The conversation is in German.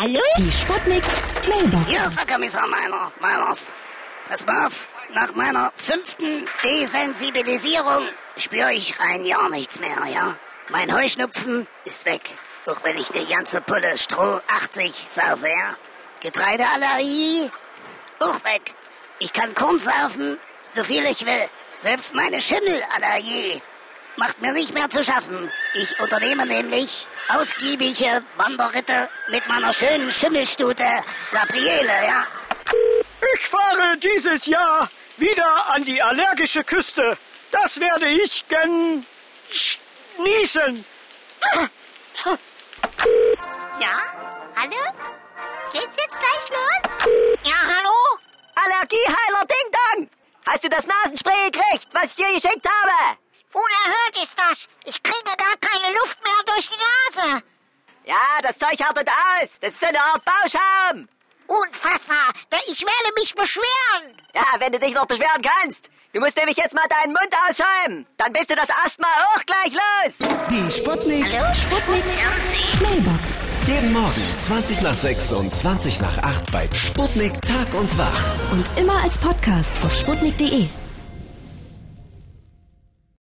Hallo? Die Sputnik Mailbox. Hier ist der Kommissar Meiner. Meiners. Pass mal auf. Nach meiner fünften Desensibilisierung spüre ich rein gar nichts mehr, ja? Mein Heuschnupfen ist weg. Auch wenn ich die ganze Pulle Stroh 80 saufe, ja? Getreideallergie auch weg. Ich kann Korn saufen, so viel ich will. Selbst meine Schimmelallergie macht mir nicht mehr zu schaffen. Ich unternehme nämlich ausgiebige Wanderritte mit meiner schönen Schimmelstute Gabriele, ja? Ich fahre dieses Jahr wieder an die allergische Küste. Das werde ich genießen. Ja? Hallo? Geht's jetzt gleich los? Ja, hallo? Allergieheiler Ding Dong! Hast du das Nasenspray gekriegt, was ich dir geschickt habe? Unerhört ist das. Ich kriege gar keine Luft mehr durch die Nase. Ja, das Zeug härtet aus. Das ist so eine Art Bauschaum. Unfassbar. Ich werde mich beschweren. Ja, wenn du dich noch beschweren kannst. Du musst nämlich jetzt mal deinen Mund ausschäumen. Dann bist du das Asthma auch gleich los. Die Sputnik. Sputnik Mailbox. Jeden Morgen 20 nach 6 und 20 nach 8 bei Sputnik Tag und Wach. Und immer als Podcast auf sputnik.de.